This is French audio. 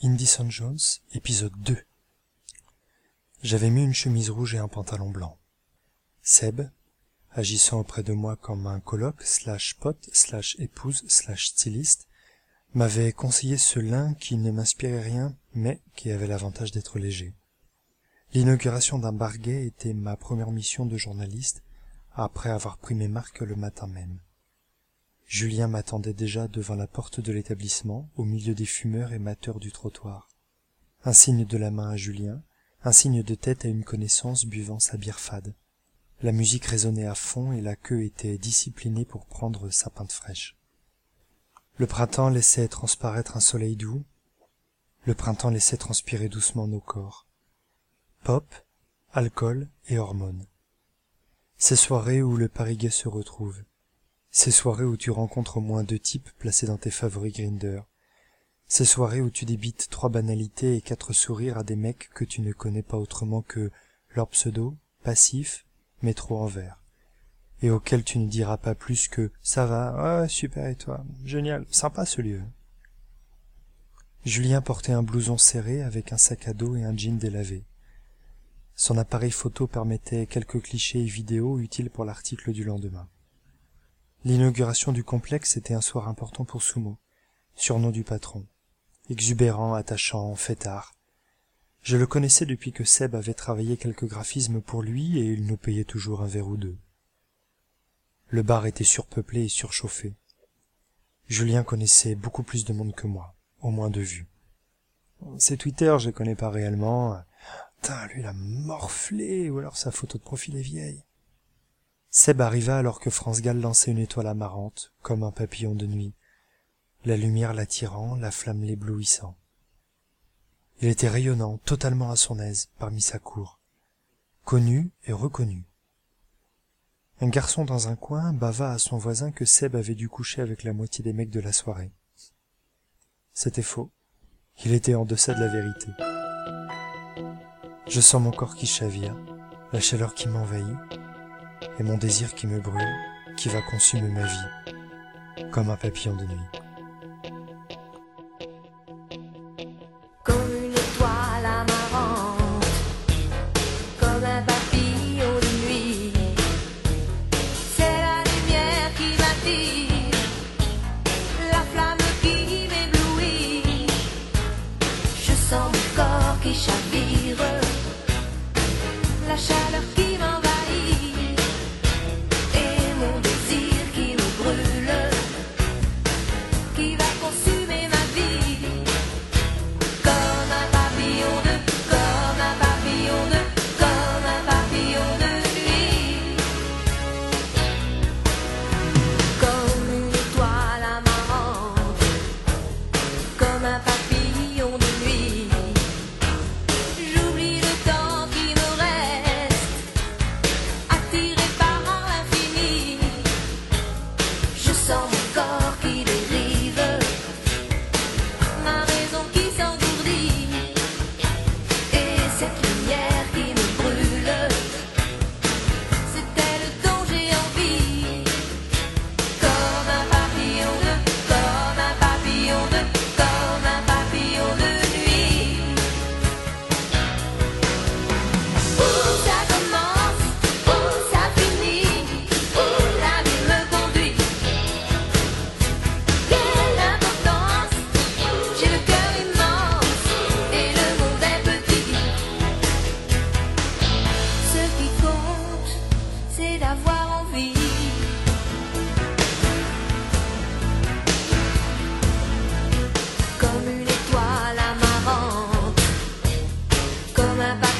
Indison Jones, épisode 2 J'avais mis une chemise rouge et un pantalon blanc. Seb, agissant auprès de moi comme un coloc slash pote slash épouse slash styliste, m'avait conseillé ce lin qui ne m'inspirait rien, mais qui avait l'avantage d'être léger. L'inauguration d'un bar gay était ma première mission de journaliste, après avoir pris mes marques le matin même. Julien m'attendait déjà devant la porte de l'établissement, au milieu des fumeurs et mateurs du trottoir. Un signe de la main à Julien, un signe de tête à une connaissance buvant sa bière fade. La musique résonnait à fond et la queue était disciplinée pour prendre sa pinte fraîche. Le printemps laissait transparaître un soleil doux, le printemps laissait transpirer doucement nos corps. Pop, alcool et hormones. Ces soirées où le Paris se retrouve, ces soirées où tu rencontres au moins deux types placés dans tes favoris Grinder. Ces soirées où tu débites trois banalités et quatre sourires à des mecs que tu ne connais pas autrement que leur pseudo, passif, métro en vert. Et auxquels tu ne diras pas plus que ça va, ouais, super et toi, génial, sympa ce lieu. Julien portait un blouson serré avec un sac à dos et un jean délavé. Son appareil photo permettait quelques clichés et vidéos utiles pour l'article du lendemain. L'inauguration du complexe était un soir important pour Sumo, surnom du patron. Exubérant, attachant, fêtard. Je le connaissais depuis que Seb avait travaillé quelques graphismes pour lui et il nous payait toujours un verre ou deux. Le bar était surpeuplé et surchauffé. Julien connaissait beaucoup plus de monde que moi, au moins de vue. Ses Twitter, je les connais pas réellement. Putain, lui, il a morflé, ou alors sa photo de profil est vieille. Seb arriva alors que France Gall lançait une étoile amarante, comme un papillon de nuit, la lumière l'attirant, la flamme l'éblouissant. Il était rayonnant, totalement à son aise, parmi sa cour, connu et reconnu. Un garçon dans un coin bava à son voisin que Seb avait dû coucher avec la moitié des mecs de la soirée. C'était faux. Il était en deçà de la vérité. Je sens mon corps qui chavire, la chaleur qui m'envahit, et mon désir qui me brûle, qui va consumer ma vie, comme un papillon de nuit. that